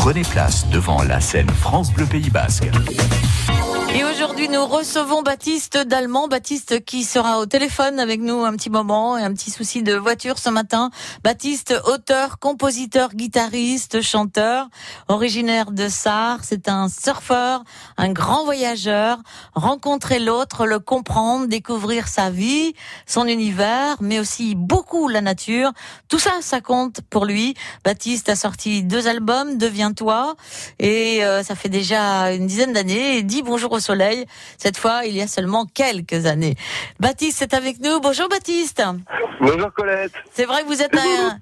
Prenez place devant la scène France Bleu Pays Basque. Et aujourd'hui, nous recevons Baptiste Dallemand. Baptiste qui sera au téléphone avec nous un petit moment et un petit souci de voiture ce matin. Baptiste, auteur, compositeur, guitariste, chanteur, originaire de Sarre. C'est un surfeur, un grand voyageur. Rencontrer l'autre, le comprendre, découvrir sa vie, son univers, mais aussi beaucoup la nature. Tout ça, ça compte pour lui. Baptiste a sorti deux albums, Deviens-toi. Et euh, ça fait déjà une dizaine d'années. Et dit bonjour au soleil. Cette fois, il y a seulement quelques années. Baptiste est avec nous. Bonjour Baptiste. Bonjour Colette. C'est vrai que vous êtes un...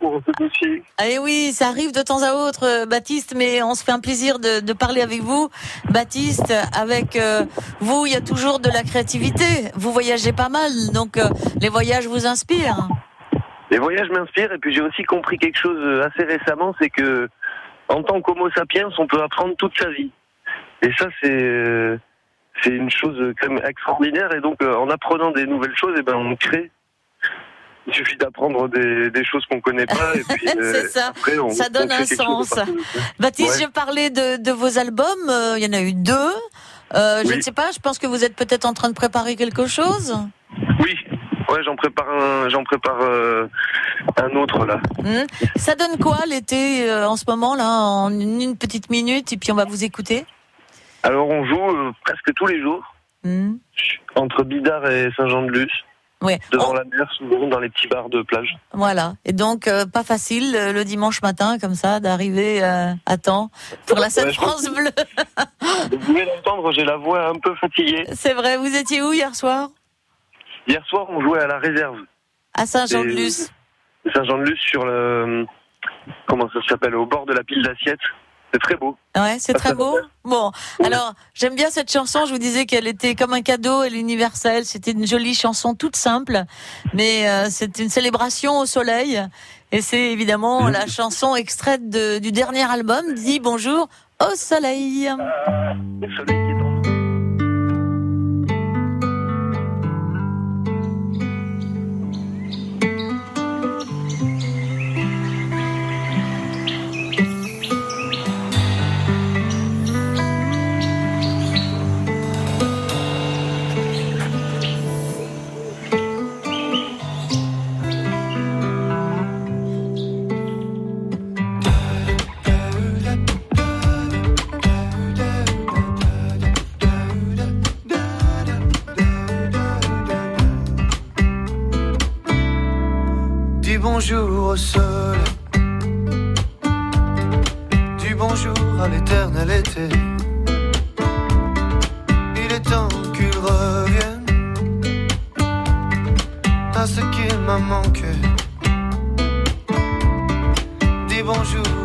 Eh oui, ça arrive de temps à autre, euh, Baptiste, mais on se fait un plaisir de, de parler avec vous. Baptiste, avec euh, vous, il y a toujours de la créativité. Vous voyagez pas mal, donc euh, les voyages vous inspirent. Les voyages m'inspirent et puis j'ai aussi compris quelque chose assez récemment, c'est que en tant qu'homo sapiens, on peut apprendre toute sa vie. Et ça, c'est euh, c'est une chose quand même extraordinaire. Et donc, euh, en apprenant des nouvelles choses, eh ben, on crée. Il suffit d'apprendre des, des choses qu'on connaît pas. Et puis, euh, C'est ça. après, on- Ça on donne un sens. Baptiste, Ouais. je parlais de, de vos albums. euh, Il y en a eu deux. Euh, Je ne sais pas. Je pense que vous êtes peut-être en train de préparer quelque chose. Oui. Ouais, j'en prépare un, j'en prépare euh, un autre là. Hmm. Ça donne quoi l'été euh, en ce moment là En une petite minute et puis on va vous écouter? Alors, on joue euh, presque tous les jours Hmm. entre Bidart et Saint-Jean-de-Luz, Ouais. devant Oh, la mer, souvent dans les petits bars de plage. voilà. Et donc euh, pas facile euh, le dimanche matin comme ça d'arriver euh, à temps pour la scène Ouais, France Bleu. Vous pouvez l'entendre, j'ai la voix un peu fatiguée. C'est vrai. Vous étiez où hier soir? Hier soir, on jouait à la réserve À Saint-Jean-de-Luz. de Saint-Jean-de-Luz sur le. Comment ça s'appelle Au bord de la pile d'assiettes. C'est très beau. Ouais, c'est Ah, très beau. Bon, alors j'aime bien cette chanson. Je vous disais qu'elle était comme un cadeau, elle est universelle. C'était une jolie chanson toute simple, mais euh, c'est une célébration au soleil. Et c'est évidemment la chanson extraite de- du dernier album, dit bonjour au soleil. Le soleil qui est bonjour au sol. Dis bonjour à l'éternel été. Il est temps qu'il revienne à ce qu'il m'a manqué. Dis bonjour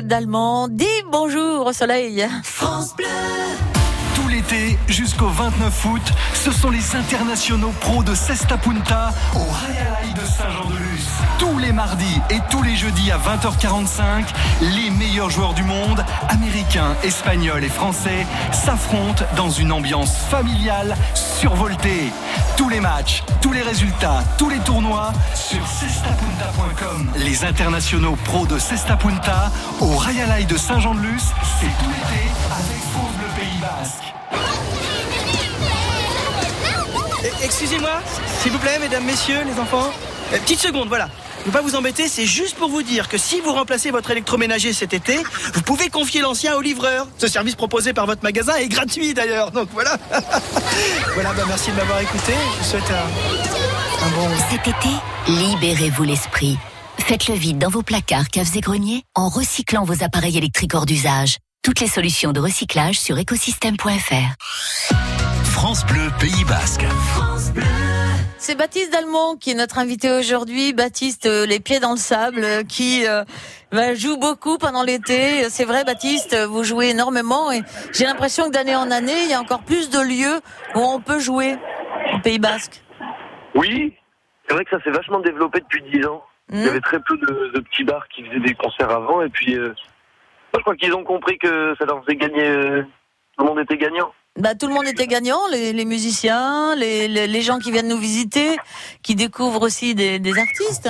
d'Allemand. Dis bonjour au soleil. France Bleu. Jusqu'au 29 août, ce sont les internationaux pros de Cesta Punta au Rayalai de Saint-Jean-de-Luz. Tous les mardis et tous les jeudis à 20h45, les meilleurs joueurs du monde, américains, espagnols et français, s'affrontent dans une ambiance familiale survoltée. Tous les matchs, tous les résultats, tous les tournois sur cestapunta.com. Les internationaux pros de Cesta Punta au Rayalai de Saint-Jean-de-Luz, c'est tout l'été avec France Excusez-moi, s'il vous plaît, mesdames, messieurs, les enfants. Euh, petite seconde, voilà. Je ne pas vous embêter, c'est juste pour vous dire que si vous remplacez votre électroménager cet été, vous pouvez confier l'ancien au livreur. Ce service proposé par votre magasin est gratuit d'ailleurs, donc voilà. voilà, bah merci de m'avoir écouté. Je vous souhaite un, un bon. Cet été, libérez-vous l'esprit. Faites le vide dans vos placards, caves et greniers en recyclant vos appareils électriques hors d'usage. Toutes les solutions de recyclage sur écosystème.fr. France Bleu Pays Basque. C'est Baptiste Dalmont qui est notre invité aujourd'hui. Baptiste, euh, les pieds dans le sable, euh, qui euh, bah, joue beaucoup pendant l'été. C'est vrai, Baptiste, vous jouez énormément et j'ai l'impression que d'année en année, il y a encore plus de lieux où on peut jouer au Pays Basque. Oui, c'est vrai que ça s'est vachement développé depuis 10 ans. Il y Hmm avait très peu de, de petits bars qui faisaient des concerts avant, et puis je crois qu'ils ont compris que ça leur faisait gagner. tout le monde était gagnant. Bah, tout le monde était gagnant, les, les musiciens, les, les, les gens qui viennent nous visiter, qui découvrent aussi des, des artistes.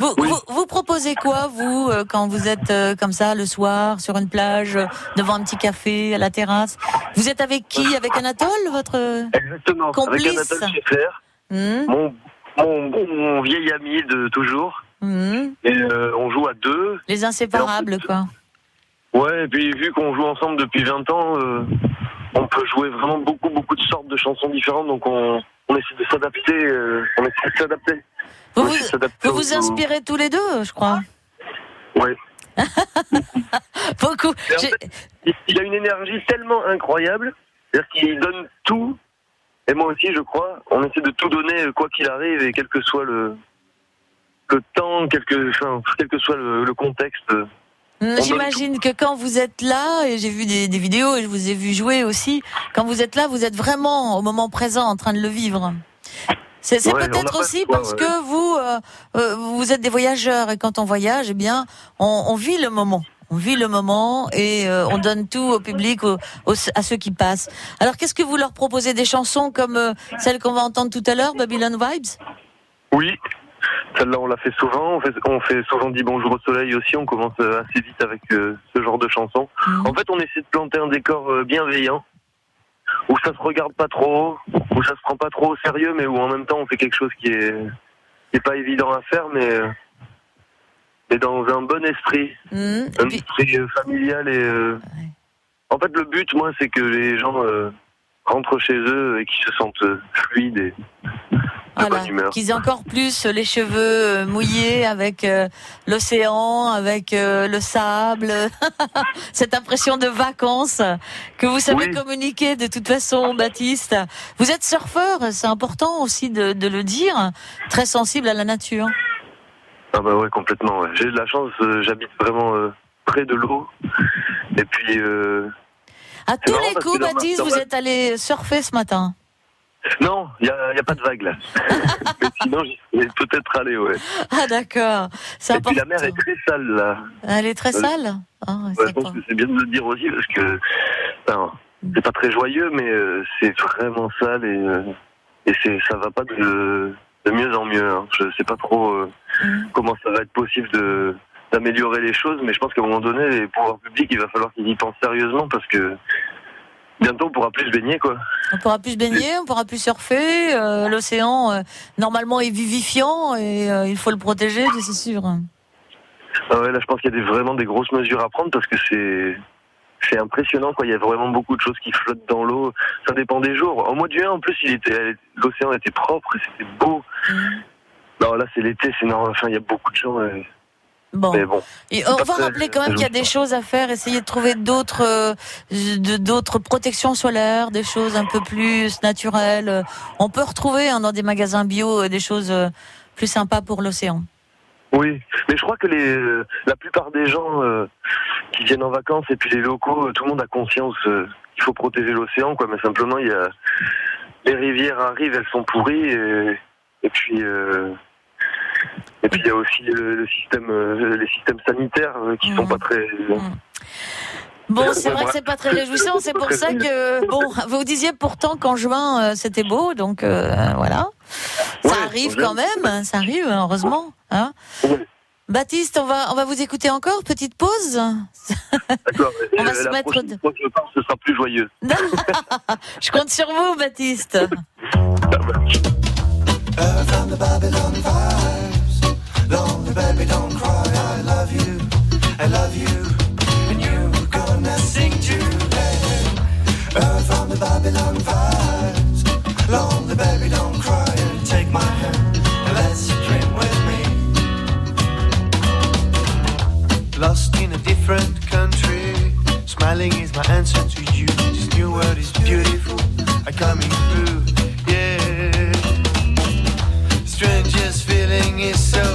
Vous, Oui. vous, vous proposez quoi, vous, euh, quand vous êtes euh, comme ça le soir, sur une plage, euh, devant un petit café, à la terrasse? Vous êtes avec qui? Avec Anatole, votre... Exactement. Complice? Avec Anatole Hmm, mon, mon, mon vieil ami de toujours. hmm, Et euh, on joue à deux. Les inséparables, quoi. Ouais, et puis vu qu'on joue ensemble depuis 20 ans, euh, on peut jouer vraiment beaucoup, beaucoup de sortes de chansons différentes, donc on, on essaie de s'adapter. euh, on essaie de s'adapter. Vous vous, inspirez tous les deux, je crois. Ouais. Beaucoup. En fait, il- il a une énergie tellement incroyable, c'est-à-dire qu'il donne tout. Et moi aussi, je crois, on essaie de tout donner, quoi qu'il arrive, et quel que soit le, le temps, quel que, enfin, quel que soit le, le contexte. Donne J'imagine que quand vous êtes là, et j'ai vu des, des vidéos et je vous ai vu jouer aussi, quand vous êtes là, vous êtes vraiment au moment présent en train de le vivre. C'est Ouais, peut-être aussi parce ouais. que vous, euh, euh, vous êtes des voyageurs et quand on voyage, eh bien, on, on vit le moment. On vit le moment et euh, on donne tout au public, au- au- à ceux qui passent. Alors, qu'est-ce que vous leur proposez? Des chansons comme euh, celle qu'on va entendre tout à l'heure, Babylon Vibes? Oui, celle-là, on l'a fait souvent. On fait, on fait souvent dit bonjour au soleil aussi. On commence euh, assez vite avec euh, ce genre de chansons. Mhm. En fait, on essaie de planter un décor euh, bienveillant, où ça se regarde pas trop, où ça se prend pas trop au sérieux, mais où en même temps on fait quelque chose qui est, qui est pas évident à faire, mais, mais dans un bon esprit, et un puis- esprit euh, familial et. Ouais. En fait, le but, moi, c'est que les gens rentrent chez eux et qu'ils se sentent fluides et de Voilà, bonne humeur. qu'ils aient encore plus les cheveux euh, mouillés avec euh, l'océan, avec euh, le sable, cette impression de vacances que vous savez Oui. communiquer de toute façon, Baptiste. Vous êtes surfeur, c'est important aussi de, de le dire, très sensible à la nature. Ah bah ouais, complètement. ouais. J'ai de la chance, euh, j'habite vraiment euh, près de l'eau. Et puis, euh, À tous les coups, ma- Baptiste, vous êtes allé surfer ce matin. Non, il n'y a, y a pas de vague là. Mais sinon, j'y serais peut-être allé, ouais. Ah d'accord, Et puis la mer est très sale là. Elle est très sale. Ouais, je pense que c'est bien de le dire aussi parce que c'est pas très joyeux, mais euh, c'est vraiment sale et, euh, et c'est ça va pas de, de mieux en mieux. hein. Je sais pas trop euh, Mm. comment ça va être possible de d'améliorer les choses, mais je pense qu'à un moment donné, les pouvoirs publics, il va falloir qu'ils y pensent sérieusement parce que bientôt on pourra plus se baigner quoi. On pourra plus se baigner, on pourra plus surfer. euh, L'océan, euh, normalement, est vivifiant et euh, il faut le protéger, c'est sûr. Ah ouais, là je pense qu'il y a des, vraiment des grosses mesures à prendre parce que c'est c'est impressionnant quoi. Il y a vraiment beaucoup de choses qui flottent dans l'eau. Ça dépend des jours. Au mois de juin en plus, il était l'océan était propre, c'était beau. Mm. Non là c'est l'été, c'est normal. Enfin il y a beaucoup de gens. Bon. Mais on va rappeler quand même qu'il y a des choses à faire, essayer de trouver euh, d'autres protections solaires, des choses un peu plus naturelles. On peut retrouver hein, dans des magasins bio euh, des choses euh, plus sympas pour l'océan. Oui, mais je crois que les, la plupart des gens qui viennent en vacances et puis les locaux, tout le monde a conscience qu'il faut protéger l'océan, quoi. Mais simplement, il y a, les rivières arrivent, elles sont pourries et, et puis et puis il y a aussi euh, les systèmes sanitaires euh, qui mmh. sont pas très. Euh, mmh. Bon, c'est vrai que c'est pas très réjouissant. C'est pour ça que bon, vous disiez pourtant qu'en juin c'était beau, donc voilà. Ça arrive quand même, ça arrive heureusement. Hein. Baptiste, on va on va vous écouter encore. Petite pause. D'accord. on va euh, se mettre. Fois que je parle, ce sera plus joyeux. je compte sur vous, Baptiste. Lonely baby, don't cry. I love you. I love you. And you're gonna sing to Earth from the Babylon. Lonely baby, don't cry. And take my hand let's dream with me. Lost in a different country. Smiling is my answer to you. This new world is beautiful. I coming through. Yeah. Strangest feeling is so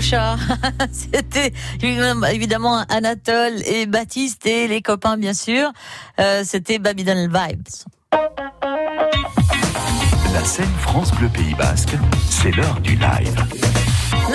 C'était évidemment Anatole et Baptiste et les copains, bien sûr. Euh, c'était Babylon Vibes. La scène France Bleu Pays Basque, c'est l'heure du live.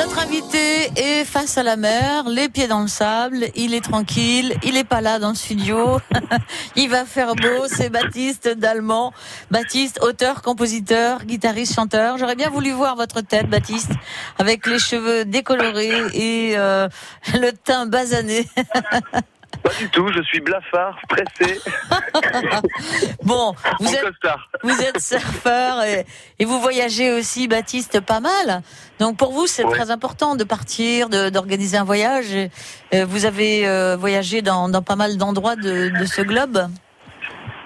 Notre invité est face à la mer, les pieds dans le sable, il est tranquille, il est pas là dans le studio, il va faire beau, c'est Baptiste d'Allemand. Baptiste, auteur, compositeur, guitariste, chanteur. J'aurais bien voulu voir votre tête, Baptiste, avec les cheveux décolorés et euh, le teint basané. Pas du tout, je suis blafard, stressé, Bon, vous en êtes, costard. vous êtes surfeur et, et vous voyagez aussi, Baptiste, pas mal. Donc pour vous, c'est Ouais. très important de partir, d'organiser un voyage. Et, euh, Vous avez euh, voyagé dans, dans pas mal d'endroits de, de ce globe.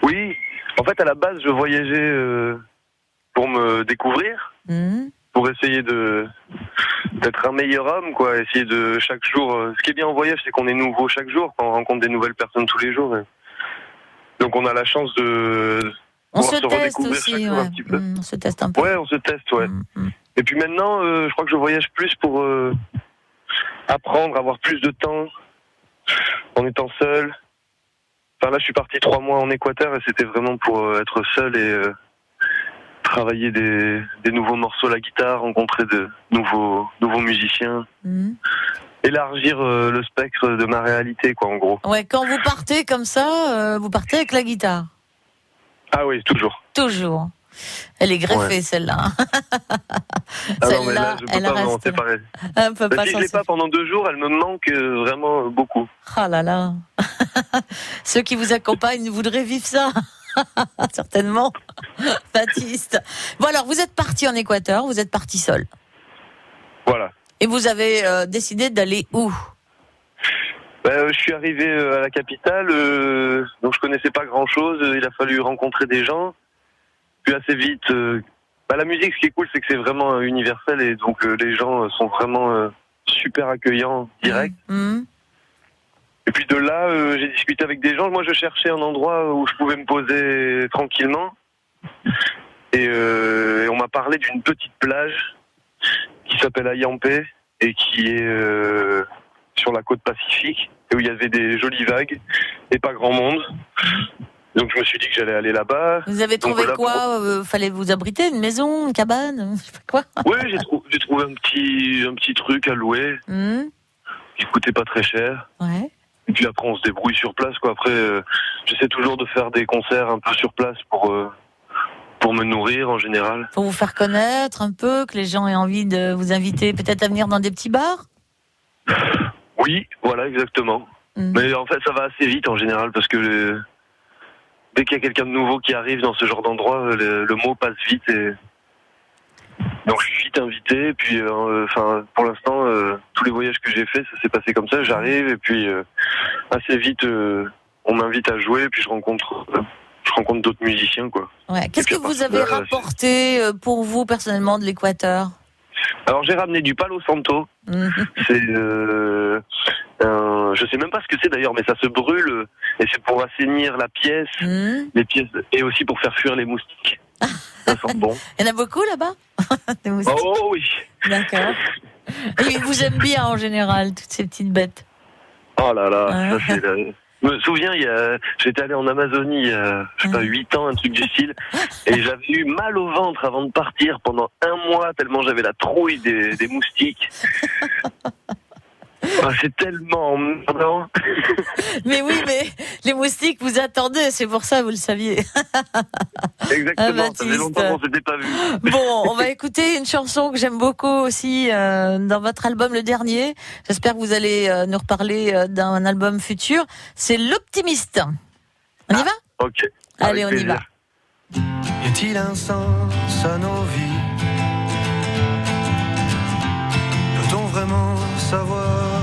Oui, en fait, à la base, je voyageais euh, pour me découvrir, Mhm. Pour essayer de d'être un meilleur homme, quoi. Essayer de chaque jour. euh, Ce qui est bien en voyage, c'est qu'on est nouveau chaque jour, qu'on rencontre des nouvelles personnes tous les jours. Donc, on a la chance de. On se se teste aussi, un ouais. petit peu. Mhm, on se teste un peu. Ouais, on se teste, ouais. Mhm, mhm. Et puis maintenant, euh, je crois que je voyage plus pour euh, apprendre, avoir plus de temps en étant seul. Enfin là, je suis parti trois mois en Équateur et c'était vraiment pour euh, être seul et euh, travailler des, des nouveaux morceaux à la guitare, rencontrer de nouveaux nouveaux musiciens, Mhm. élargir euh, le spectre de ma réalité, quoi, en gros. Ouais, quand vous partez comme ça, euh, vous partez avec la guitare. Ah oui, toujours. Toujours. Elle est greffée, Ouais. celle-là. Ah non, mais là, celle-là, je peux elle pas, reste. c'est pareil. Elle peut pas si je l'ai pas pendant deux jours, elle me manque euh, vraiment beaucoup. Ah là là. Ceux qui vous accompagnent voudraient vivre ça. Certainement. Baptiste. Bon alors, vous êtes parti en Équateur, vous êtes parti seul. Voilà. Et vous avez euh, décidé d'aller où? Ben, euh, je suis arrivé euh, à la capitale, euh, donc je connaissais pas grand chose. Il a fallu rencontrer des gens. Puis assez vite, euh, bah, la musique, ce qui est cool, c'est que c'est vraiment universel et donc euh, les gens sont vraiment super accueillants, direct. Mhm. Et puis de là, euh, j'ai discuté avec des gens. Moi, je cherchais un endroit où je pouvais me poser tranquillement. Et, euh, et on m'a parlé d'une petite plage qui s'appelle Ayampé et qui est euh, sur la côte pacifique et où il y avait des jolies vagues et pas grand monde. Donc je me suis dit que j'allais aller là-bas. Vous avez Donc, trouvé quoi Euh, Fallait vous abriter Une maison Une cabane Je sais pas quoi? Oui, j'ai trou- j'ai trouvé un petit, un petit truc à louer Mhm. qui coûtait pas très cher. Ouais. Et puis après, on se débrouille sur place. Quoi. Après, euh, j'essaie toujours de faire des concerts un peu sur place pour, euh, pour me nourrir en général. Pour vous faire connaître un peu, que les gens aient envie de vous inviter peut-être à venir dans des petits bars? Oui, voilà, exactement. Mhm. Mais en fait, ça va assez vite en général parce que euh, dès qu'il y a quelqu'un de nouveau qui arrive dans ce genre d'endroit, euh, le, le mot passe vite et donc je suis vite invité. Et puis, euh, enfin, pour l'instant, euh, tous les voyages que j'ai faits, ça s'est passé comme ça. J'arrive et puis euh, assez vite, on m'invite à jouer. Et puis je rencontre, je rencontre d'autres musiciens, quoi. Ouais. Qu'est-ce que vous avez là, rapporté pour vous personnellement de l'Équateur? Alors j'ai ramené du Palo Santo. Mhm. C'est, euh, je sais même pas ce que c'est d'ailleurs, mais ça se brûle et c'est pour assainir la pièce, Mhm. les pièces et aussi pour faire fuir les moustiques. Ça sent bon. Il y en a beaucoup là-bas Oh oui. D'accord. Et ils vous aiment bien en général, toutes ces petites bêtes. Oh là là. Ouais. Ça, c'est la- Je me souviens, il y a... j'étais allé en Amazonie, a, je sais pas, Ouais. 8 ans, un truc du style, et j'avais eu mal au ventre avant de partir pendant un mois, tellement j'avais la trouille des, des moustiques. Ah, c'est tellement emmerdant. Mais oui, mais les moustiques vous attendaient, c'est pour ça, vous le saviez. Exactement, Ah, ça faisait longtemps qu'on s'était pas vu. Bon, on va écouter une chanson que j'aime beaucoup aussi euh, dans votre album le dernier. J'espère que vous allez euh, nous reparler euh, d'un album futur. C'est L'Optimiste. On y va? Ok. Allez, Avec on y va. Y a-t-il un sens à nos vies? Peut-on vraiment savoir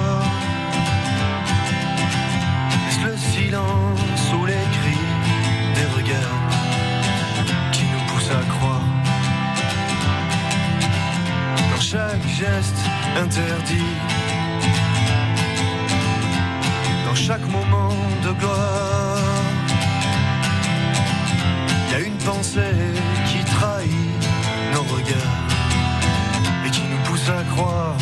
chaque geste interdit Dans chaque moment de gloire y a une pensée qui trahit nos regards et qui nous pousse à croire.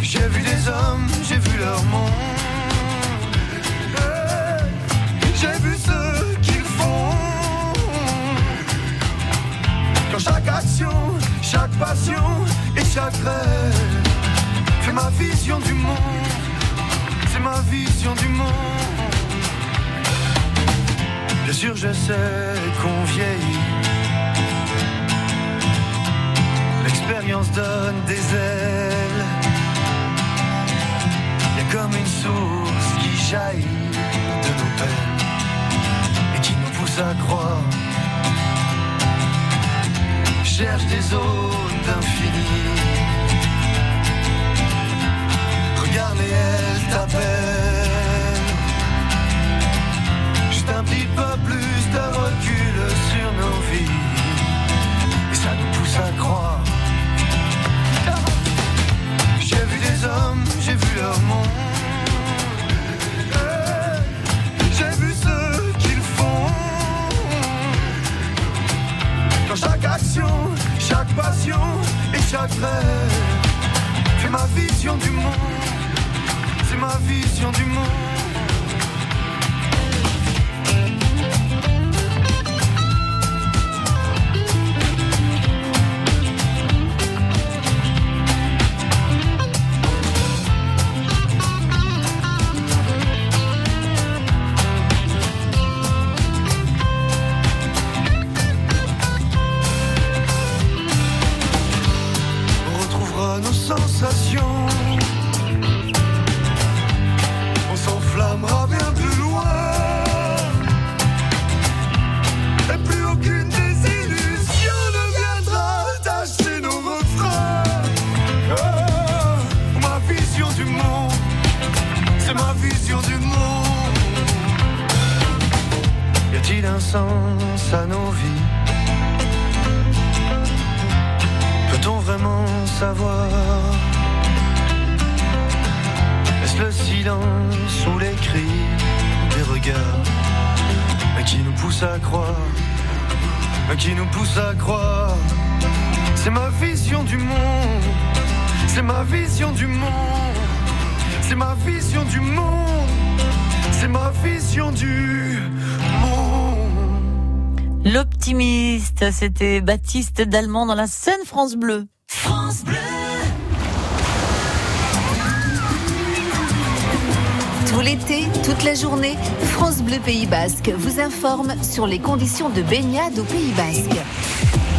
J'ai vu des hommes, j'ai vu leur monde. Dans chaque action, chaque passion et chaque rêve C'est ma vision du monde C'est ma vision du monde. Bien sûr je sais qu'on vieillit. L'expérience donne des ailes. Il y a comme une source qui jaillit de nos peines Et qui nous pousse à croire Cherche des zones d'infini. Regarde et elle t'appelle. Qui nous pousse à croire. C'est ma vision du monde. C'est ma vision du monde. C'est ma vision du monde. C'est ma vision du monde. L'optimiste, c'était Baptiste Dallemand dans la scène France Bleu. Tout l'été, toute la journée, France Bleu Pays Basque vous informe sur les conditions de baignade au Pays Basque.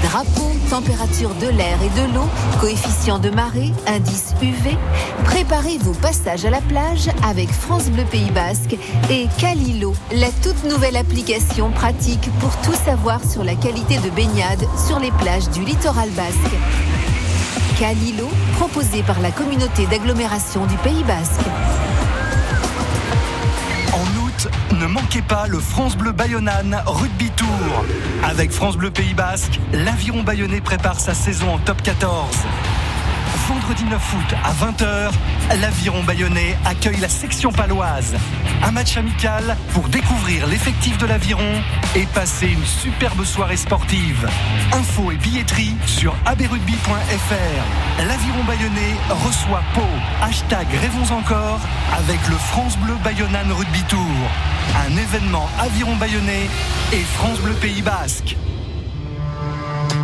Drapeau, température de l'air et de l'eau, coefficient de marée, indice UV. Préparez vos passages à la plage avec France Bleu Pays Basque et Calilo, la toute nouvelle application pratique pour tout savoir sur la qualité de baignade sur les plages du littoral basque. Calilo, proposé par la communauté d'agglomération du Pays Basque. Ne manquez pas le France Bleu Bayonne Rugby Tour. Avec France Bleu Pays Basque, l'aviron bayonnais prépare sa saison en top 14. Vendredi 9 août à 20h, l'aviron bayonnais accueille la section paloise. Un match amical pour découvrir l'effectif de l'aviron et passer une superbe soirée sportive. Infos et billetterie sur abrugby.fr. L'aviron bayonnais reçoit Pau. Hashtag Rêvons encore avec le France Bleu Bayonne Rugby Tour. Un événement aviron bayonnais et France Bleu Pays Basque.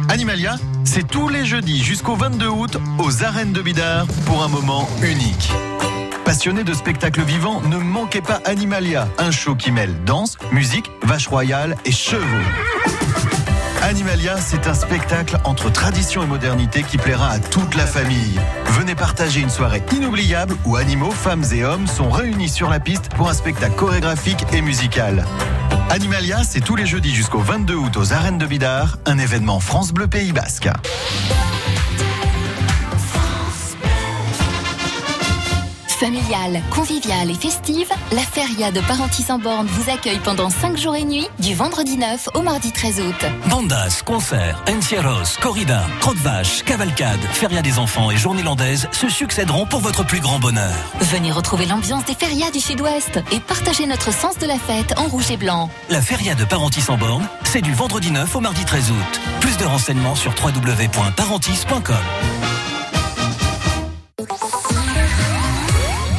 Animalia, c'est tous les jeudis jusqu'au 22 août aux arènes de Bidart pour un moment unique. Passionnés de spectacles vivants, ne manquez pas Animalia, un show qui mêle danse, musique, vache royale et chevaux. Animalia, c'est un spectacle entre tradition et modernité qui plaira à toute la famille. Venez partager une soirée inoubliable où animaux, femmes et hommes sont réunis sur la piste pour un spectacle chorégraphique et musical. Animalia, c'est tous les jeudis jusqu'au 22 août aux arènes de Bidart, un événement France Bleu Pays Basque. Familiale, conviviale et festive, la Feria de Parentis en Borne vous accueille pendant 5 jours et nuits, du vendredi 9 au mardi 13 août. Bandas, concerts, encierros, corrida, crotte-vache, cavalcade, feria des enfants et journée landaise se succéderont pour votre plus grand bonheur. Venez retrouver l'ambiance des férias du Sud-Ouest et partagez notre sens de la fête en rouge et blanc. La feria de Parentis en Borne, c'est du vendredi 9 au mardi 13 août. Plus de renseignements sur www.parentis.com.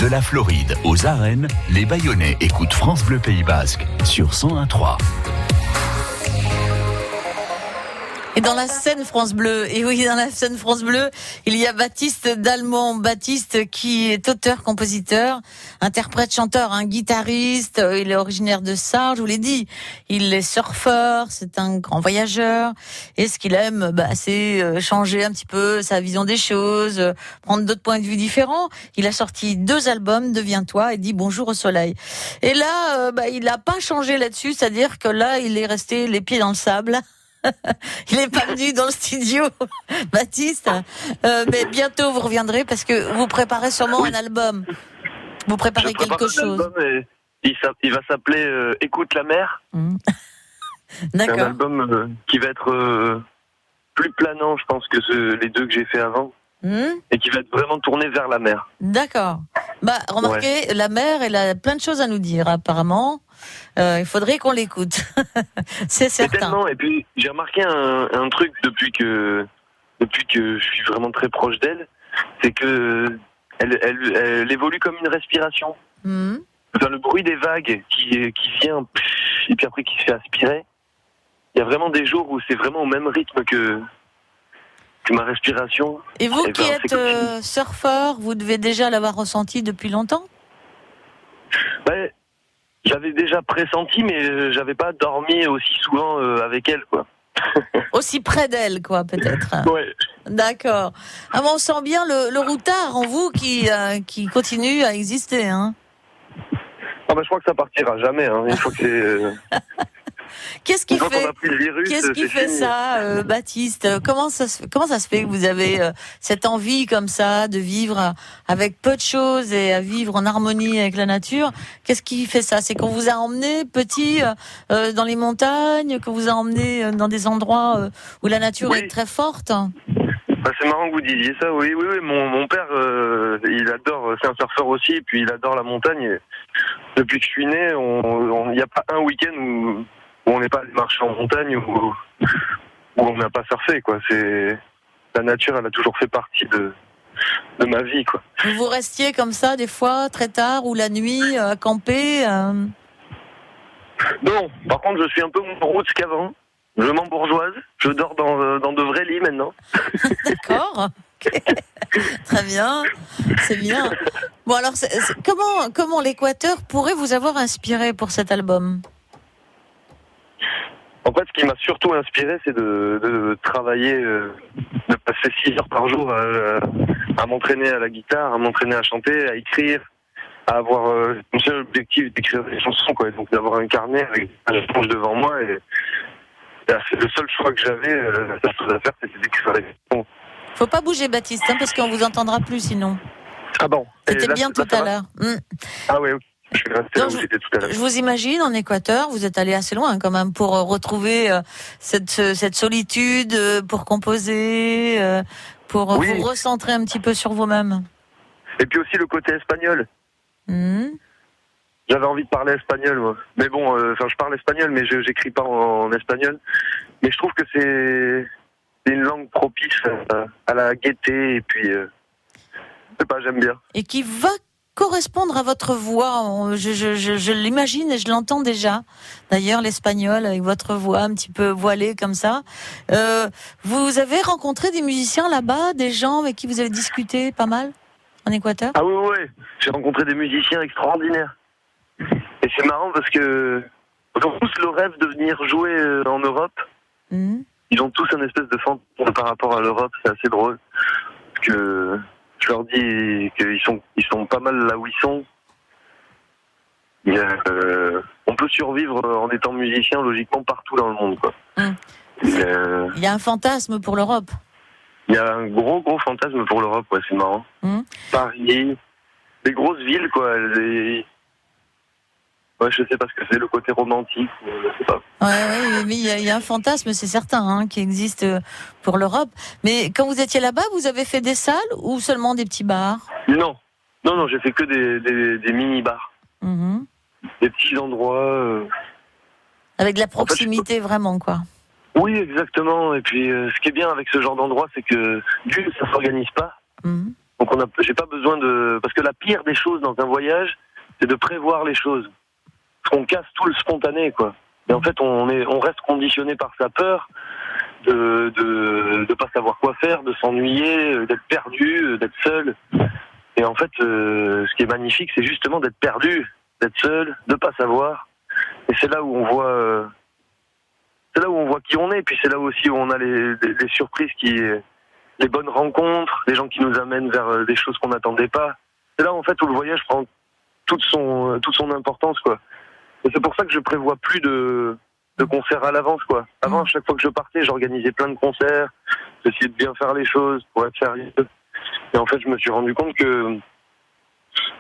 De la Floride aux arènes, les Bayonnais écoutent France Bleu Pays Basque sur 101.3. Et dans la scène France Bleu, et oui, dans la scène France Bleu, il y a Baptiste Dalmont. Baptiste qui est auteur, compositeur, interprète, chanteur, un guitariste. Euh, Il est originaire de Sarre, je vous l'ai dit. Il est surfeur, c'est un grand voyageur. Et ce qu'il aime, bah, c'est euh, changer un petit peu sa vision des choses, euh, prendre d'autres points de vue différents. Il a sorti deux albums, Deviens-toi et dit Bonjour au soleil. Et là, bah, il n'a pas changé là-dessus, c'est-à-dire que là, il est resté les pieds dans le sable. Il est pas venu dans le studio, Baptiste. Euh, mais bientôt vous reviendrez parce que vous préparez sûrement un album. Vous préparez prépare quelque chose. il, il va s'appeler euh, Écoute la mer. Hmm. C'est un D'accord. album euh, qui va être plus planant, je pense, que ce- les deux que j'ai fait avant. Hmm. Et qui va être vraiment tourné vers la mer. D'accord. Bah, remarquez, la mère, elle a plein de choses à nous dire, apparemment. Euh, il faudrait qu'on l'écoute. C'est certain. tellement. Et puis j'ai remarqué un, un truc depuis que depuis que je suis vraiment très proche d'elle, c'est que elle, elle, elle évolue comme une respiration. Hmm. Dans le bruit des vagues qui qui vient et puis après qui se fait aspirer. Il y a vraiment des jours où c'est vraiment au même rythme que ma respiration. Et vous Eh qui ben, êtes euh, surfeur, vous devez déjà l'avoir ressenti depuis longtemps? Ouais, j'avais déjà pressenti, mais euh, j'avais pas dormi aussi souvent euh, avec elle, quoi. Aussi près d'elle, quoi, peut-être. Ouais. D'accord. Ah, on sent bien le, le routard en vous qui, euh, qui continue à exister. Hein. Ah bah, je crois que ça partira jamais. Hein. Une fois que c'est, Qu'est-ce qui qu'on fait Qu'est-ce qui c'est fait fini. ça, euh, Baptiste? Comment ça se comment ça se fait que vous avez euh, cette envie comme ça de vivre euh, avec peu de choses et à vivre en harmonie avec la nature? Qu'est-ce qui fait ça? C'est qu'on vous a emmené petit euh, euh, dans les montagnes, que vous a emmené euh, dans des endroits euh, où la nature Oui. est très forte? Bah, c'est marrant que vous disiez ça. Oui, oui, oui. Mon, mon père, euh, il adore. C'est un surfeur aussi, et puis il adore la montagne. Et depuis que je suis né, il n'y a pas un week-end où, où on n'est pas allé marcher en montagne ou où on n'a pas surfé, quoi. C'est la nature, elle a toujours fait partie de de ma vie, quoi. Vous restiez comme ça des fois très tard ou la nuit euh, à camper. euh, Non, par contre, je suis un peu moins route qu'avant. Je m'embourgeoise. Je dors dans, euh, dans de vrais lits maintenant. D'accord. Très bien, c'est bien. Bon alors, comment comment l'Équateur pourrait vous avoir inspiré pour cet album? En fait, ce qui m'a surtout inspiré, c'est de, de travailler, euh, de passer six heures par jour à, à m'entraîner à la guitare, à m'entraîner à chanter, à écrire, à avoir euh, mon seul objectif d'écrire des chansons, quoi. Donc d'avoir un carnet avec la planche devant moi et, le seul choix que j'avais, euh, la seule chose à faire, c'était d'écrire les chansons. Faut pas bouger, Baptiste, hein, parce qu'on vous entendra plus sinon. Ah bon C'était bien là, tout à l'heure. Hmm. Ah ouais, ok. Je vais rester là où j'étais tout à l'heure. Je vous imagine en Équateur, vous êtes allé assez loin quand même pour euh, retrouver euh, cette cette solitude, euh, pour composer, euh, pour Oui. vous recentrer un petit peu sur vous-même. Et puis aussi le côté espagnol. Hmm. J'avais envie de parler espagnol, moi. Mais bon, euh, enfin, je parle espagnol, mais je j'écris pas en, en espagnol. Mais je trouve que c'est une langue propice à, à la gaieté et puis, je sais pas, j'aime bien. Et qui va correspondre à votre voix. Je, je, je, je l'imagine et je l'entends déjà. D'ailleurs, l'espagnol avec votre voix un petit peu voilée comme ça. Euh, vous avez rencontré des musiciens là-bas, des gens avec qui vous avez discuté pas mal en Équateur? Ah oui, oui. J'ai rencontré des musiciens extraordinaires. Et c'est marrant parce que ils ont tous le rêve de venir jouer euh, en Europe. Hmm. Ils ont tous un espèce de fantasme par rapport à l'Europe. C'est assez drôle. Parce que je leur dis qu'ils sont, ils sont pas mal là où ils sont. Euh, on peut survivre en étant musicien logiquement partout dans le monde. Quoi. Et, euh, Il y a un fantasme pour l'Europe. Il y a un gros gros fantasme pour l'Europe, ouais, c'est marrant. Mm. Paris, des grosses villes, quoi. les- Ouais, je sais pas ce que c'est, le côté romantique, je sais pas. Ouais, ouais, mais il y, a- il y a un fantasme, c'est certain, hein, qui existe euh, pour l'Europe. Mais quand vous étiez là-bas, vous avez fait des salles ou seulement des petits bars? Non, non, non, j'ai fait que des, des, des mini-bars, Mhm. des petits endroits. euh, Avec de la fait, proximité, vraiment, quoi. Oui, exactement. Et puis, euh, ce qui est bien avec ce genre d'endroit, c'est que d'une, ça s'organise pas. Mhm. Donc, on a, j'ai pas besoin de, parce que la pire des choses dans un voyage, c'est de prévoir les choses. Qu'on casse tout le spontané, quoi. Et en fait, on est, on reste conditionné par sa peur. de de de pas savoir quoi faire, de s'ennuyer, euh, d'être perdu, euh, d'être seul. Et en fait, euh, ce qui est magnifique, c'est justement d'être perdu, d'être seul, de pas savoir. Et c'est là où on voit, euh, c'est là où on voit qui on est. Puis c'est là aussi où on a les, les, les surprises, qui, les bonnes rencontres, les gens qui nous amènent vers euh, des choses qu'on n'attendait pas. C'est là en fait où le voyage prend toute son toute son importance quoi. Et c'est pour ça que je prévois plus de de concerts à l'avance quoi. Avant, à chaque fois que je partais, j'organisais plein de concerts, j'essayais de bien faire les choses pour être sérieux. Et en fait, je me suis rendu compte que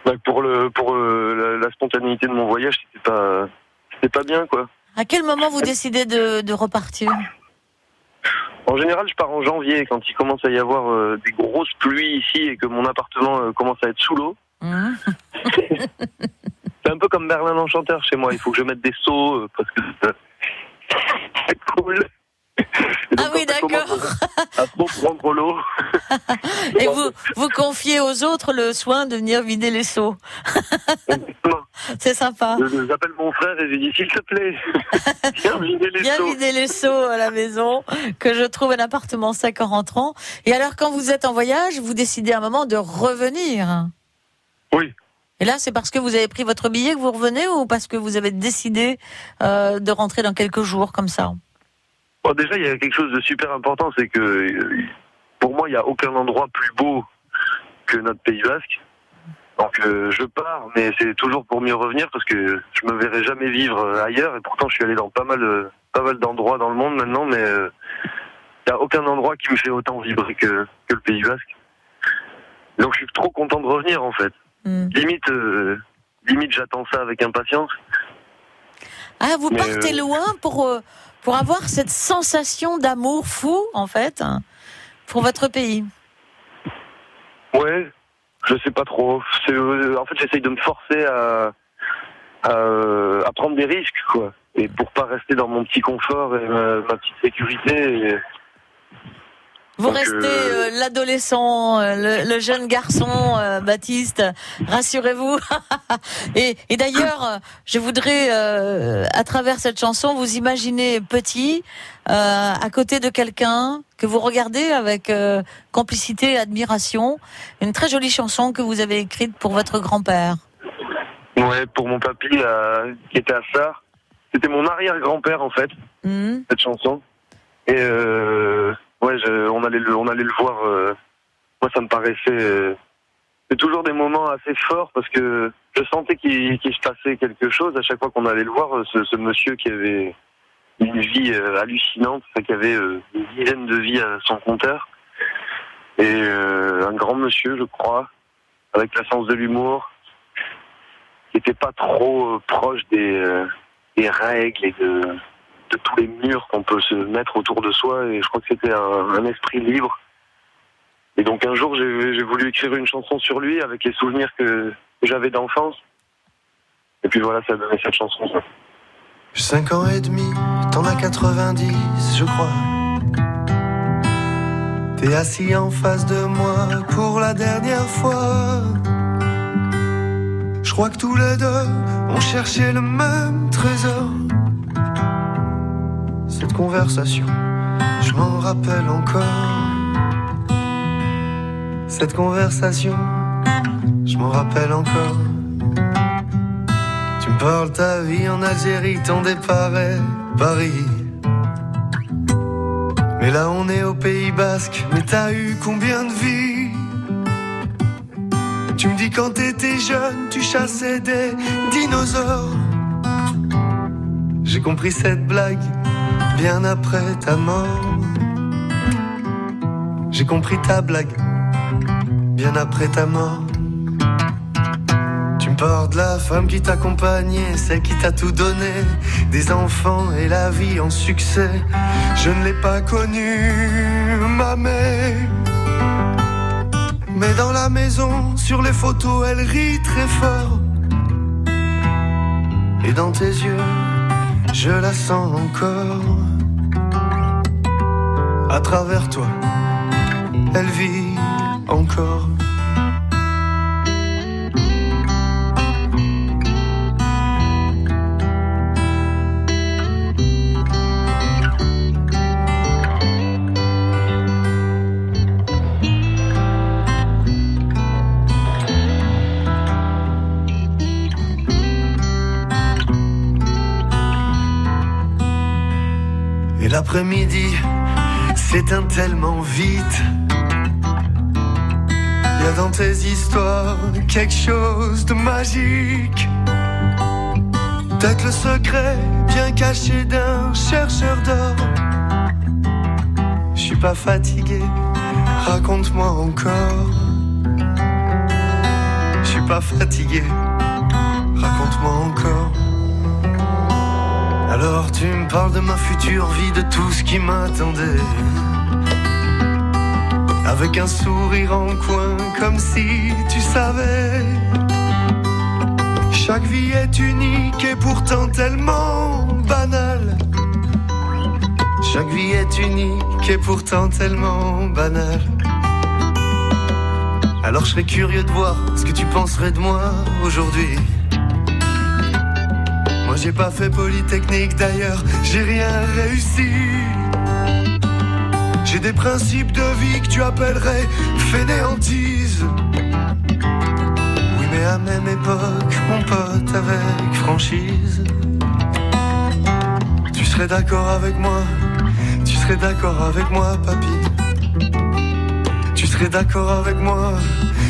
bah, pour le pour euh, la, la spontanéité de mon voyage, c'était pas c'était pas bien quoi. À quel moment vous décidez de, de repartir? En général, je pars en janvier quand il commence à y avoir euh, des grosses pluies ici et que mon appartement euh, commence à être sous l'eau. Hum C'est un peu comme Merlin l'Enchanteur chez moi. Il faut que je mette des seaux euh, parce que c'est cool. Donc, Ah oui, d'accord. À trop prendre l'eau. Et vous, vous confiez aux autres le soin de venir vider les seaux. C'est sympa. J'appelle mon frère et je lui dis s'il te plaît, viens vider les seaux. vider les seaux à la maison, que je trouve un appartement sec en rentrant. Et alors, quand vous êtes en voyage, vous décidez à un moment de revenir. Oui. Et là, c'est parce que vous avez pris votre billet que vous revenez ou parce que vous avez décidé euh, de rentrer dans quelques jours comme ça? Bon, déjà, il y a quelque chose de super important, c'est que euh, pour moi, il n'y a aucun endroit plus beau que notre Pays Basque. Donc, euh, je pars, mais c'est toujours pour mieux revenir parce que je me verrai jamais vivre ailleurs. Et pourtant, je suis allé dans pas mal, pas mal d'endroits dans le monde maintenant, mais il n'y a aucun endroit qui me fait autant vibrer que le Pays Basque. Donc, je suis trop content de revenir, en fait. Hmm. Limite, euh, limite, j'attends ça avec impatience. Ah, vous Mais, partez euh, loin pour, euh, pour avoir cette sensation d'amour fou, en fait, hein, pour votre pays. Ouais, je sais pas trop. En fait, j'essaye de me forcer à, à, à prendre des risques, quoi. Et pour pas rester dans mon petit confort et ma, ma petite sécurité. et- Vous Donc, restez euh, euh, l'adolescent, euh, le, le jeune garçon, euh, Baptiste, rassurez-vous. et et d'ailleurs, je voudrais, euh, à travers cette chanson, vous imaginer petit, à côté de quelqu'un que vous regardez avec complicité et admiration. Une très jolie chanson que vous avez écrite pour votre grand-père. Ouais, pour mon papy qui était à Sarre. C'était mon arrière-grand-père, en fait, Hmm cette chanson. Et ouais, je- on, allait le, on allait le voir. euh, moi, ça me paraissait. euh, c'est toujours des moments assez forts parce que je sentais qu'il se passait quelque chose à chaque fois qu'on allait le voir. euh, Ce, monsieur qui avait une vie hallucinante, qui avait une dizaine de vies à son compteur. Et un grand monsieur, je crois, avec la sens de l'humour, qui était pas trop proche des, des règles et de, de tous les murs qu'on peut se mettre autour de soi. Et je crois que c'était un, esprit libre. Et donc un jour, j'ai voulu écrire une chanson sur lui avec les souvenirs que, j'avais d'enfance. Et puis voilà, ça a donné cette chanson. 5 ans et demi, t'en as 90, je crois. T'es assis en face de moi pour la dernière fois. Je crois que tous les deux, on cherchait le même trésor. Je m'en rappelle encore. Cette conversation, je m'en rappelle encore. Tu me parles ta vie en Algérie, ton départ Paris. Mais là on est au Pays Basque, mais t'as eu combien de vies? Tu me dis quand t'étais jeune, tu chassais des dinosaures. J'ai compris cette blague bien après ta mort. J'ai compris ta blague bien après ta mort. Tu me de la femme qui t'accompagnait, celle qui t'a tout donné, des enfants et la vie en succès. Je ne l'ai pas connue, ma mère. Mais dans la maison, sur les photos, elle rit très fort. Et dans tes yeux, je la sens encore. À travers toi, elle vit encore. L'après-midi s'éteint tellement vite. Y a dans tes histoires quelque chose de magique. Peut-être le secret bien caché d'un chercheur d'or. Je suis pas fatigué, raconte-moi encore. Je suis pas fatigué, raconte-moi encore. Alors tu me parles de ma future vie, de tout ce qui m'attendait. Avec un sourire en coin, comme si tu savais. Chaque vie est unique et pourtant tellement banale. Chaque vie est unique et pourtant tellement banale. Alors je serais curieux de voir ce que tu penserais de moi aujourd'hui. J'ai pas fait Polytechnique d'ailleurs, j'ai rien réussi. J'ai des principes de vie que tu appellerais fainéantise. Oui mais à même époque, mon pote avec franchise. Tu serais d'accord avec moi, tu serais d'accord avec moi papy. Tu serais d'accord avec moi,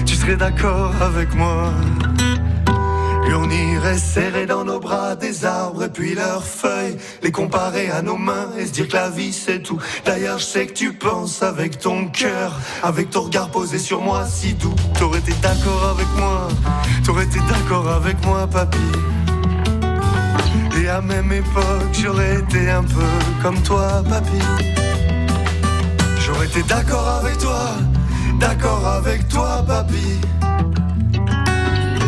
tu serais d'accord avec moi. Et on irait serrer dans nos bras des arbres et puis leurs feuilles, les comparer à nos mains et se dire que la vie c'est tout. D'ailleurs, je sais que tu penses avec ton cœur, avec ton regard posé sur moi si doux. T'aurais été d'accord avec moi, t'aurais été d'accord avec moi, papy. Et à même époque, j'aurais été un peu comme toi, papy. J'aurais été d'accord avec toi, d'accord avec toi, papy.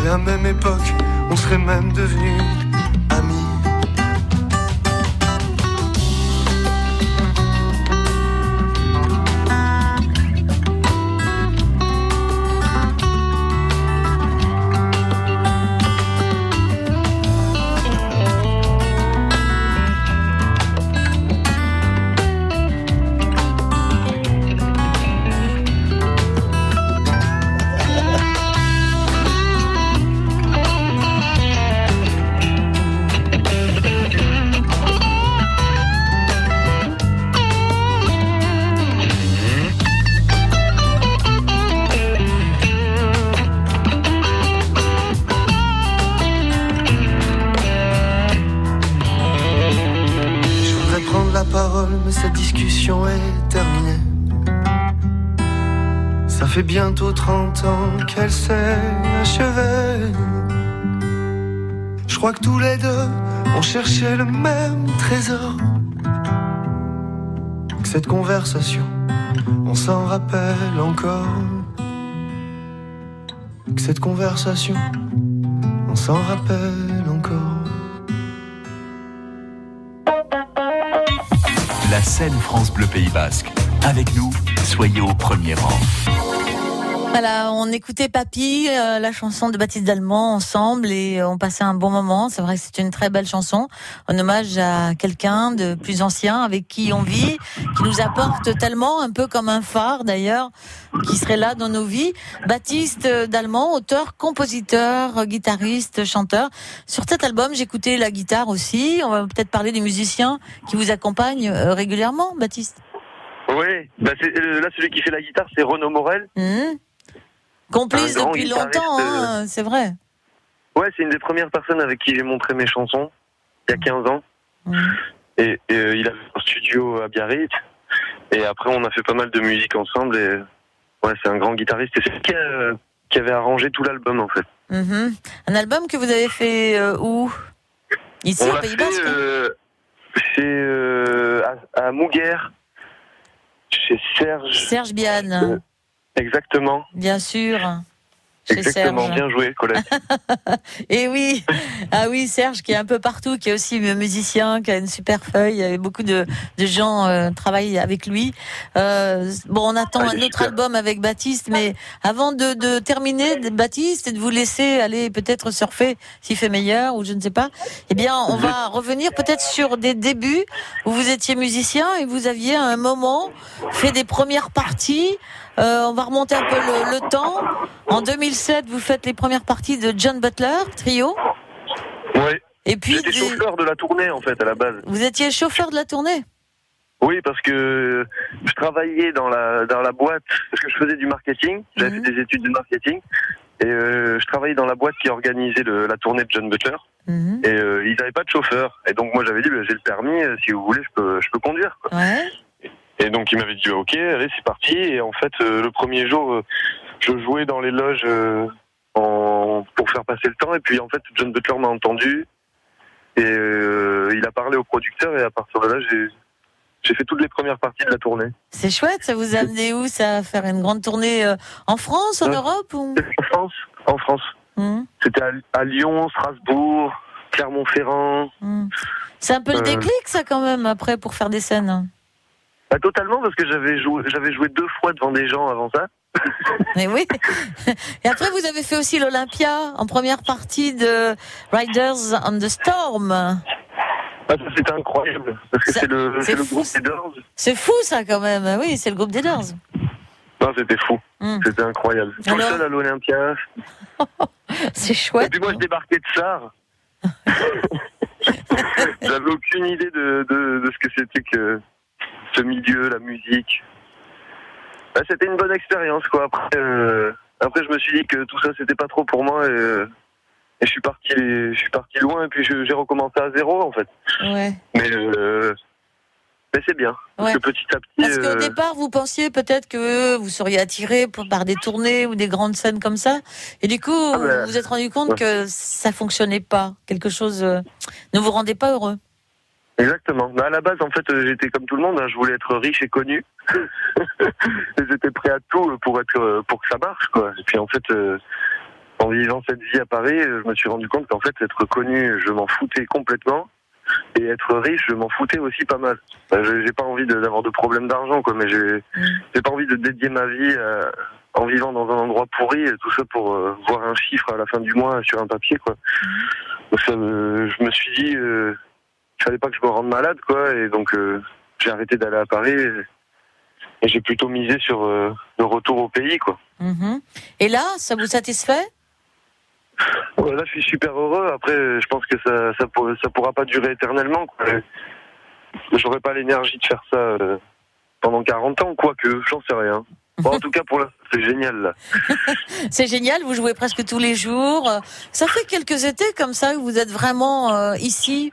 Et à même époque, on serait même devenus fait bientôt 30 ans qu'elle s'est achevée. Je crois que tous les deux, on cherchait le même trésor. Que cette conversation, on s'en rappelle encore. Que cette conversation, on s'en rappelle encore. La scène France Bleu Pays Basque. Avec nous, soyez au premier rang. Voilà, on écoutait Papy, euh, la chanson de Baptiste Dallemand ensemble et euh, on passait un bon moment. C'est vrai que c'est une très belle chanson, en hommage à quelqu'un de plus ancien avec qui on vit, qui nous apporte tellement, un peu comme un phare d'ailleurs, qui serait là dans nos vies. Baptiste Dallemand, auteur, compositeur, guitariste, chanteur. Sur cet album, j'écoutais la guitare aussi. On va peut-être parler des musiciens qui vous accompagnent euh, régulièrement, Baptiste. Oui, bah c'est, euh, là celui qui fait la guitare, c'est Renaud Morel. Hum Complice depuis longtemps, hein, c'est vrai. Ouais, c'est une des premières personnes avec qui j'ai montré mes chansons, il y a 15 ans. Hum. Et, et, euh, il avait un studio à Biarritz. Et après, on a fait pas mal de musique ensemble. Et ouais, c'est un grand guitariste. Et c'est lui qui, qui avait arrangé tout l'album, en fait. Mhm. Un album que vous avez fait euh, où? Ici on au Pays Basque euh, chez, euh, à, à Mouguer, chez Serge. Serge Biane, Euh, Exactement. bien sûr. Chez Exactement. Serge. Bien joué, Colette. Et oui, ah oui, Serge qui est un peu partout, qui est aussi musicien, qui a une super feuille. Beaucoup de, de gens euh, travaillent avec lui. Euh, bon, on attend Ah, un autre super. album avec Baptiste, mais avant de, de terminer, Baptiste, et de vous laisser aller peut-être surfer s'il fait meilleur ou je ne sais pas, eh bien, on va revenir peut-être sur des débuts où vous étiez musicien et vous aviez à un moment fait des premières parties. Euh, on va remonter un peu le, le temps. En 2007, vous faites les premières parties de John Butler, trio. Ouais. Et puis, J'étais chauffeur de la tournée, en fait, à la base. vous étiez chauffeur de la tournée Oui, parce que je travaillais dans la dans la boîte parce que je faisais du marketing. J'avais Mhm. fait des études de marketing et euh, je travaillais dans la boîte qui organisait le- la tournée de John Butler. Mhm. Et euh, ils n'avaient pas de chauffeur. Et donc moi j'avais dit, bah, j'ai le permis. Si vous voulez, je peux je peux conduire. quoi. Ouais. Et donc il m'avait dit, bah, ok, allez, c'est parti. Et en fait, euh, le premier jour, euh, je jouais dans les loges euh, en, pour faire passer le temps. Et puis en fait, John Butler m'a entendu. Et il a parlé au producteur. Et à partir de là, j'ai j'ai fait toutes les premières parties de la tournée. C'est chouette, ça vous a amené où ça à faire une grande tournée euh, en France, en. Europe ou? En France, en France. Mhm. C'était à, à Lyon, Strasbourg, Clermont-Ferrand. Mhm. C'est un peu le déclic ça quand même après pour faire des scènes. Pas totalement parce que j'avais joué, j'avais joué deux fois devant des gens avant ça. Mais oui. Et après vous avez fait aussi l'Olympia en première partie de Riders on the Storm. Ah, c'était incroyable parce que c'est le, c'est c'est le fou, groupe ça. des Doors. C'est fou ça quand même. Oui, c'est le groupe des Doors. Non, c'était fou. Mhm. C'était incroyable. Tout Alors seul à l'Olympia. C'est Et chouette. puis moi, je débarquais de Sarre. J'avais aucune idée de, de, de ce que c'était que ce milieu, la musique. Bah, c'était une bonne expérience, quoi. Après, euh, après, je me suis dit que tout ça, c'était pas trop pour moi et, euh, et je suis parti, je suis parti loin et puis j'ai recommencé à zéro, en fait. Ouais. Mais, euh, mais c'est bien. Parce Ouais. que petit à petit, Parce qu'au euh, départ, vous pensiez peut-être que vous seriez attiré par des tournées ou des grandes scènes comme ça. Et du coup, Ah, mais- vous vous êtes rendu compte Ouais. que ça fonctionnait pas. Quelque chose ne vous rendait pas heureux. Exactement. Bah, à la base, en fait, euh, j'étais comme tout le monde. hein, je voulais être riche et connu. j'étais prêt à tout pour être, euh, pour que ça marche, quoi. Et puis, en fait, euh, en vivant cette vie à Paris, euh, je me suis rendu compte qu'en fait, être connu, je m'en foutais complètement. Et être riche, je m'en foutais aussi pas mal. Euh, j'ai- pas envie de- d'avoir de problème d'argent, quoi. Mais j'ai, j'ai pas envie de dédier ma vie euh, en vivant dans un endroit pourri, tout ça pour euh, voir un chiffre à la fin du mois sur un papier, quoi. Donc, ça, me- je me suis dit. Euh, il fallait pas que je me rende malade, quoi. Et donc, euh, j'ai arrêté d'aller à Paris et, et j'ai plutôt misé sur euh, le retour au pays, quoi. Mhm. Et là, ça vous satisfait? Ouais, là, je suis super heureux. Après, je pense que ça, ça, pour- ça pourra pas durer éternellement. J'aurais pas l'énergie de faire ça euh, pendant 40 ans, quoique, j'en sais rien. Bon, en tout cas, pour l'instant, c'est génial, là. C'est génial, vous jouez presque tous les jours. Ça fait quelques étés comme ça que vous êtes vraiment euh, ici?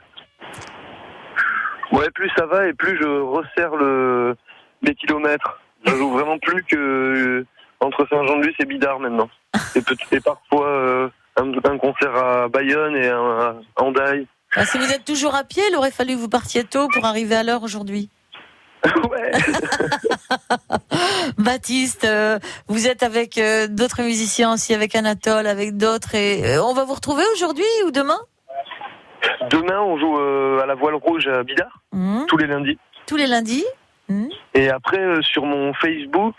Ouais, plus ça va et plus je resserre le, les kilomètres. Je joue vraiment plus que euh, entre Saint-Jean-de-Luz et Bidart maintenant. Et, peut- et parfois euh, un, un concert à Bayonne et un à. Ah, si vous êtes toujours à pied, il aurait fallu que vous partiez tôt pour arriver à l'heure aujourd'hui. ouais. Baptiste, euh, vous êtes avec euh, d'autres musiciens aussi, avec Anatole, avec d'autres. Et euh, on va vous retrouver aujourd'hui ou demain? Demain, on joue euh, à la voile rouge à Bidart, Mhm. tous les lundis. Tous les lundis Mhm. Et après, euh, sur mon Facebook,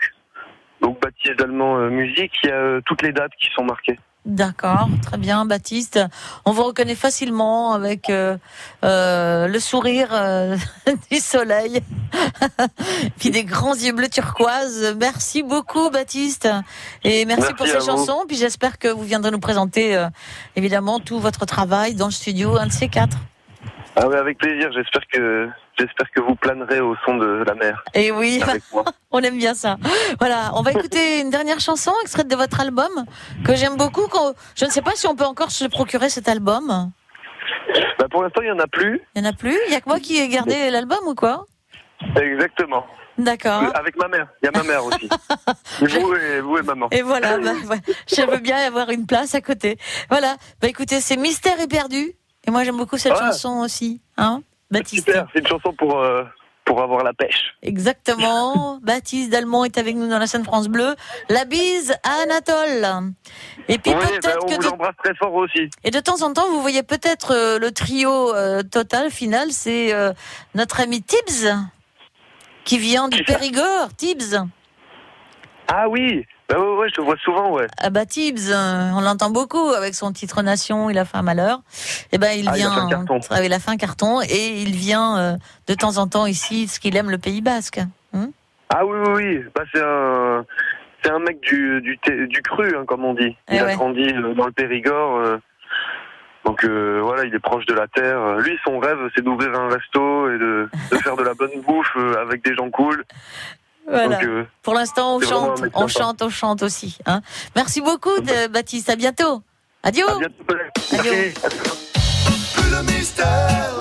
donc Baptiste Allemand euh, Musique, il y a toutes les dates qui sont marquées. D'accord, très bien, Baptiste. On vous reconnaît facilement avec euh, euh, le sourire euh, du soleil, puis des grands yeux bleus turquoise. Merci beaucoup, Baptiste, et merci, Merci pour ces vous. chansons. Puis j'espère que vous viendrez nous présenter évidemment tout votre travail dans le studio, un de ces quatre. Ah ouais, avec plaisir. J'espère que j'espère que vous planerez au son de la mer Et oui, avec moi. on aime bien ça. Voilà, on va écouter une dernière chanson extraite de votre album que j'aime beaucoup. Je ne sais pas si on peut encore se procurer cet album. Bah, pour l'instant, il y en a plus. Il y en a plus? Il y a que moi qui ai gardé l'album ou quoi? Exactement. D'accord. Avec ma mère. Il y a ma mère aussi. vous, et, vous et maman. Et voilà, bah, ouais. je veux bien avoir une place à côté. Voilà, bah écoutez, c'est Mystère éperdu. Et moi j'aime beaucoup cette Ah. chanson aussi, hein Baptiste. Super, c'est une chanson pour, euh, pour avoir la pêche. Exactement. Baptiste Dalmont est avec nous dans la scène France Bleu. La bise à Anatole. Et puis Oui, bah, peut-être que de, embrasse très fort aussi. et de temps en temps vous voyez peut-être euh, le trio euh, total final, c'est euh, notre ami Tibbs qui vient du Périgord, Tibbs. Ah oui, bah ouais, ouais, je te vois souvent, ouais. Ah bah Tibbs, euh, on l'entend beaucoup avec son titre Nation, il a fait un malheur. Et ben il Ah, il a vient, fait un carton. Ah, il a fait un carton et il vient euh, de temps en temps ici, parce qu'il aime le Pays Basque. Hein Ah oui, oui, oui. Bah, c'est un, c'est un mec du, du, cru, hein, comme on dit. Il Eh a ouais. grandi euh, dans le Périgord. euh, donc voilà, il est proche de la terre. Lui, son rêve, c'est d'ouvrir un resto et de, de faire de la bonne bouffe avec des gens cool. Voilà. Donc, euh, Pour l'instant, on chante, on sympa. chante, on chante aussi. Hein. Merci beaucoup, de, Baptiste. À bientôt. Adieu. à bientôt. Merci. Adieu. Plus le mystère,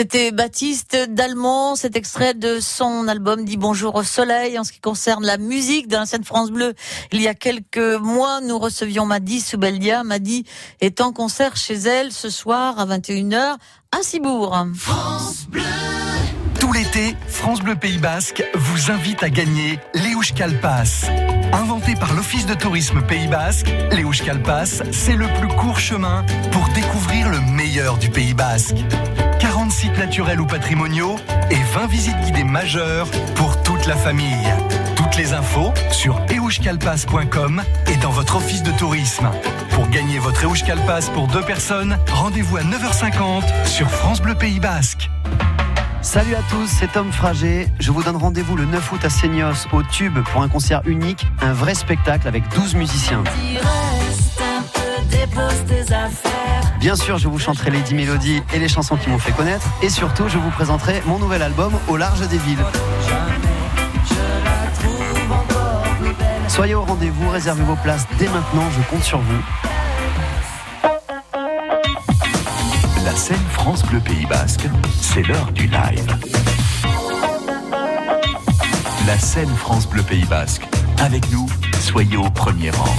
C'était Baptiste Dalmont, cet extrait de son album dit Bonjour au soleil. En ce qui concerne la musique de la scène France Bleu, il y a quelques mois, nous recevions Maddy Soubeldia. Maddy est en concert chez elle ce soir à 21h à Cibourg. Tout l'été, France Bleu Pays Basque vous invite à gagner l'Euskal Pass. Inventé par l'Office de tourisme Pays Basque, l'Euskal Pass, c'est le plus court chemin pour découvrir le meilleur du Pays Basque. 40 sites naturels ou patrimoniaux et 20 visites guidées majeures pour toute la famille. Toutes les infos sur euskalpass.com et dans votre office de tourisme. Pour gagner votre Euskal Pass pour deux personnes, rendez-vous à 9h50 sur France Bleu Pays Basque. Salut à tous, c'est Tom Frager. Je vous donne rendez-vous le 9 août à Seignos, au Tube, pour un concert unique, un vrai spectacle avec 12 musiciens. Bien sûr, je vous chanterai les 10 mélodies et les chansons qui m'ont fait connaître. Et surtout, je vous présenterai mon nouvel album Au large des villes. Soyez au rendez-vous, réservez vos places dès maintenant, je compte sur vous. La scène France Bleu Pays Basque, c'est l'heure du live. La scène France Bleu Pays Basque. Avec nous, Soyez au premier rang.